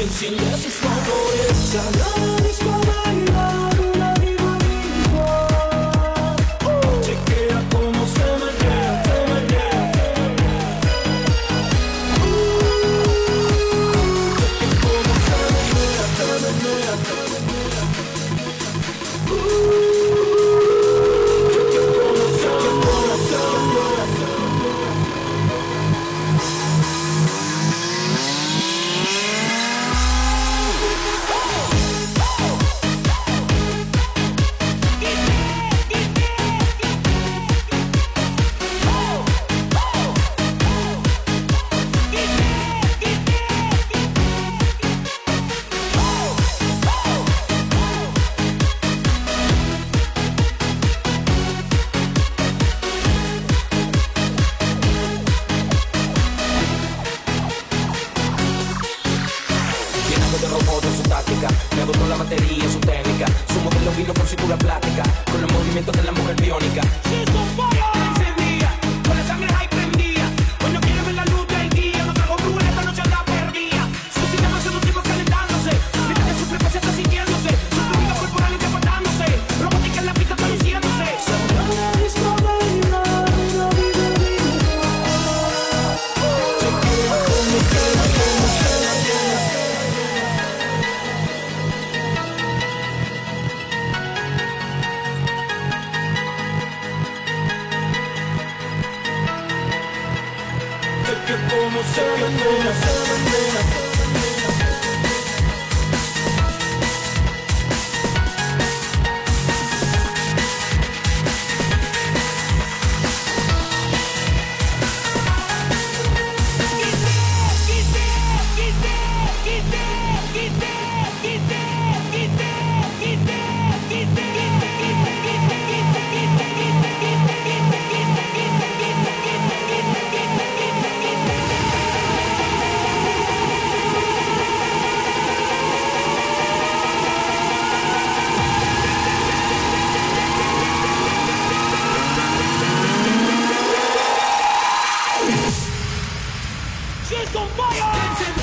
can see us. táctica. Me gustó la batería, su técnica. Su modelo vino con cintura plática, Con los movimientos de la mujer biónica. sermon, sermon, sermon, sermon. 接送 fire。